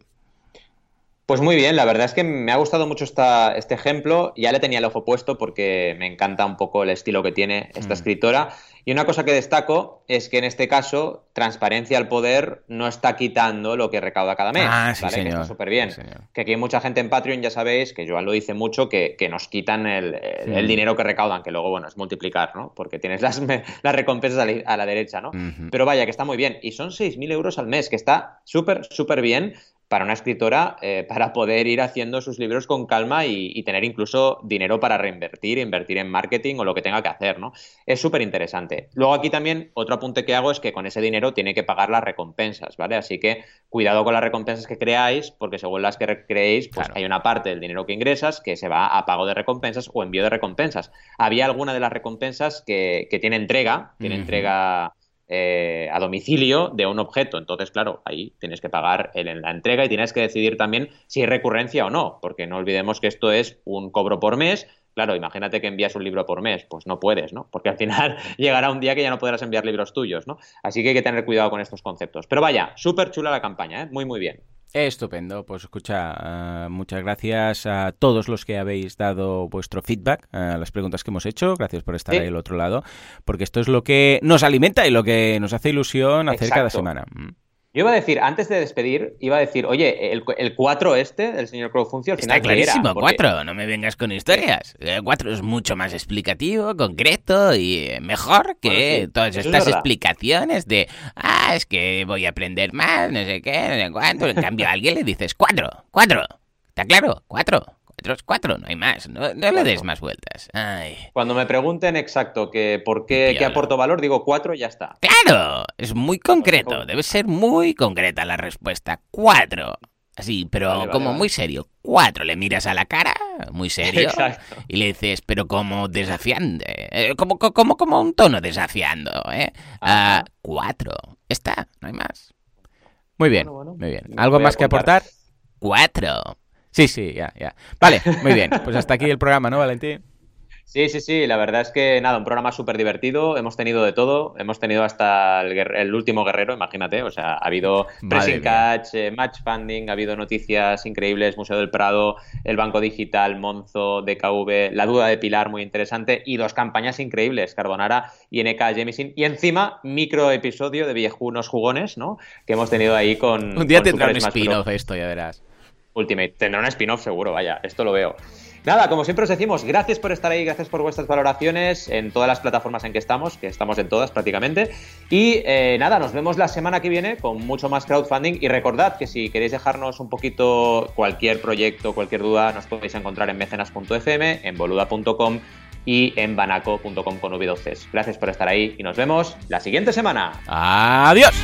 Pues muy bien, la verdad es que me ha gustado mucho esta, este ejemplo. Ya le tenía el ojo puesto porque me encanta un poco el estilo que tiene esta mm. escritora. Y una cosa que destaco es que en este caso, transparencia al poder no está quitando lo que recauda cada mes. Ah, sí, ¿vale? señor. Que está súper bien. Sí, que aquí hay mucha gente en Patreon, ya sabéis, que Joan lo dice mucho, que, que nos quitan el, el, el, dinero que recaudan, que luego, bueno, es multiplicar, ¿no? Porque tienes las, las recompensas a la, a la derecha, ¿no? Uh -huh. Pero vaya, que está muy bien. Y son 6.000 euros al mes, que está súper, súper bien para una escritora eh, [LAUGHS] para poder ir haciendo sus libros con calma y, y, tener incluso dinero para reinvertir, invertir en marketing o lo que tenga que hacer, ¿no? Es súper interesante. Luego aquí también otro apunte que hago es que con ese dinero tiene que pagar las recompensas, ¿vale? Así que cuidado con las recompensas que creáis, porque según las que creéis, pues claro. hay una parte del dinero que ingresas que se va a pago de recompensas o envío de recompensas. Había alguna de las recompensas que, que tiene entrega, tiene uh -huh. entrega eh, a domicilio de un objeto. Entonces, claro, ahí tienes que pagar en la entrega y tienes que decidir también si hay recurrencia o no, porque no olvidemos que esto es un cobro por mes. Claro, imagínate que envías un libro por mes, pues no puedes, ¿no? Porque al final [LAUGHS] llegará un día que ya no podrás enviar libros tuyos, ¿no? Así que hay que tener cuidado con estos conceptos. Pero vaya, súper chula la campaña, ¿eh? Muy, muy bien. Estupendo, pues escucha, uh, muchas gracias a todos los que habéis dado vuestro feedback a las preguntas que hemos hecho, gracias por estar sí. ahí al otro lado, porque esto es lo que nos alimenta y lo que nos hace ilusión hacer Exacto. cada semana. Yo iba a decir, antes de despedir, iba a decir, oye, el, el 4 este del señor Crowfuncio al final Está clarísimo, 4, porque... no me vengas con historias. El 4 es mucho más explicativo, concreto y mejor que bueno, sí, todas estas es explicaciones de, ah, es que voy a aprender más, no sé qué, no sé cuánto. En cambio, a alguien le dices, 4, 4, ¿está claro? 4. Cuatro es cuatro, no hay más. No, no le des más vueltas. Ay. Cuando me pregunten exacto que por qué, qué aporto valor, digo cuatro y ya está. ¡Claro! Es muy concreto. Debe ser muy concreta la respuesta. Cuatro. Así, pero vale, vale, como vale. muy serio. Cuatro. Le miras a la cara, muy serio. Exacto. Y le dices, pero como desafiante. Eh, como, como, como un tono desafiando, ¿eh? Uh, cuatro. Está, no hay más. Muy bien, muy bien. ¿Algo más que aportar? Cuatro. Sí, sí, ya, ya. Vale, muy bien. Pues hasta aquí el programa, ¿no, Valentín? Sí, sí, sí, la verdad es que nada, un programa súper divertido, hemos tenido de todo, hemos tenido hasta el, el, último guerrero, imagínate, o sea, ha habido pressing catch, eh, match funding, ha habido noticias increíbles, Museo del Prado, el Banco Digital, Monzo, DKV, la duda de Pilar, muy interesante, y dos campañas increíbles, Carbonara y NK Jemisin, y encima, micro episodio de Viejunos Jugones, ¿no? Que hemos tenido ahí con... Un día con tendrá un spin-off esto, ya verás. Ultimate. Tendrá un spin-off seguro, vaya, esto lo veo. Nada, como siempre os decimos, gracias por estar ahí, gracias por vuestras valoraciones en todas las plataformas en que estamos, que estamos en todas prácticamente. Y eh, nada, nos vemos la semana que viene con mucho más crowdfunding. Y recordad que si queréis dejarnos un poquito cualquier proyecto, cualquier duda, nos podéis encontrar en mecenas.fm, en boluda.com y en banaco.com con v 12 Gracias por estar ahí y nos vemos la siguiente semana. Adiós.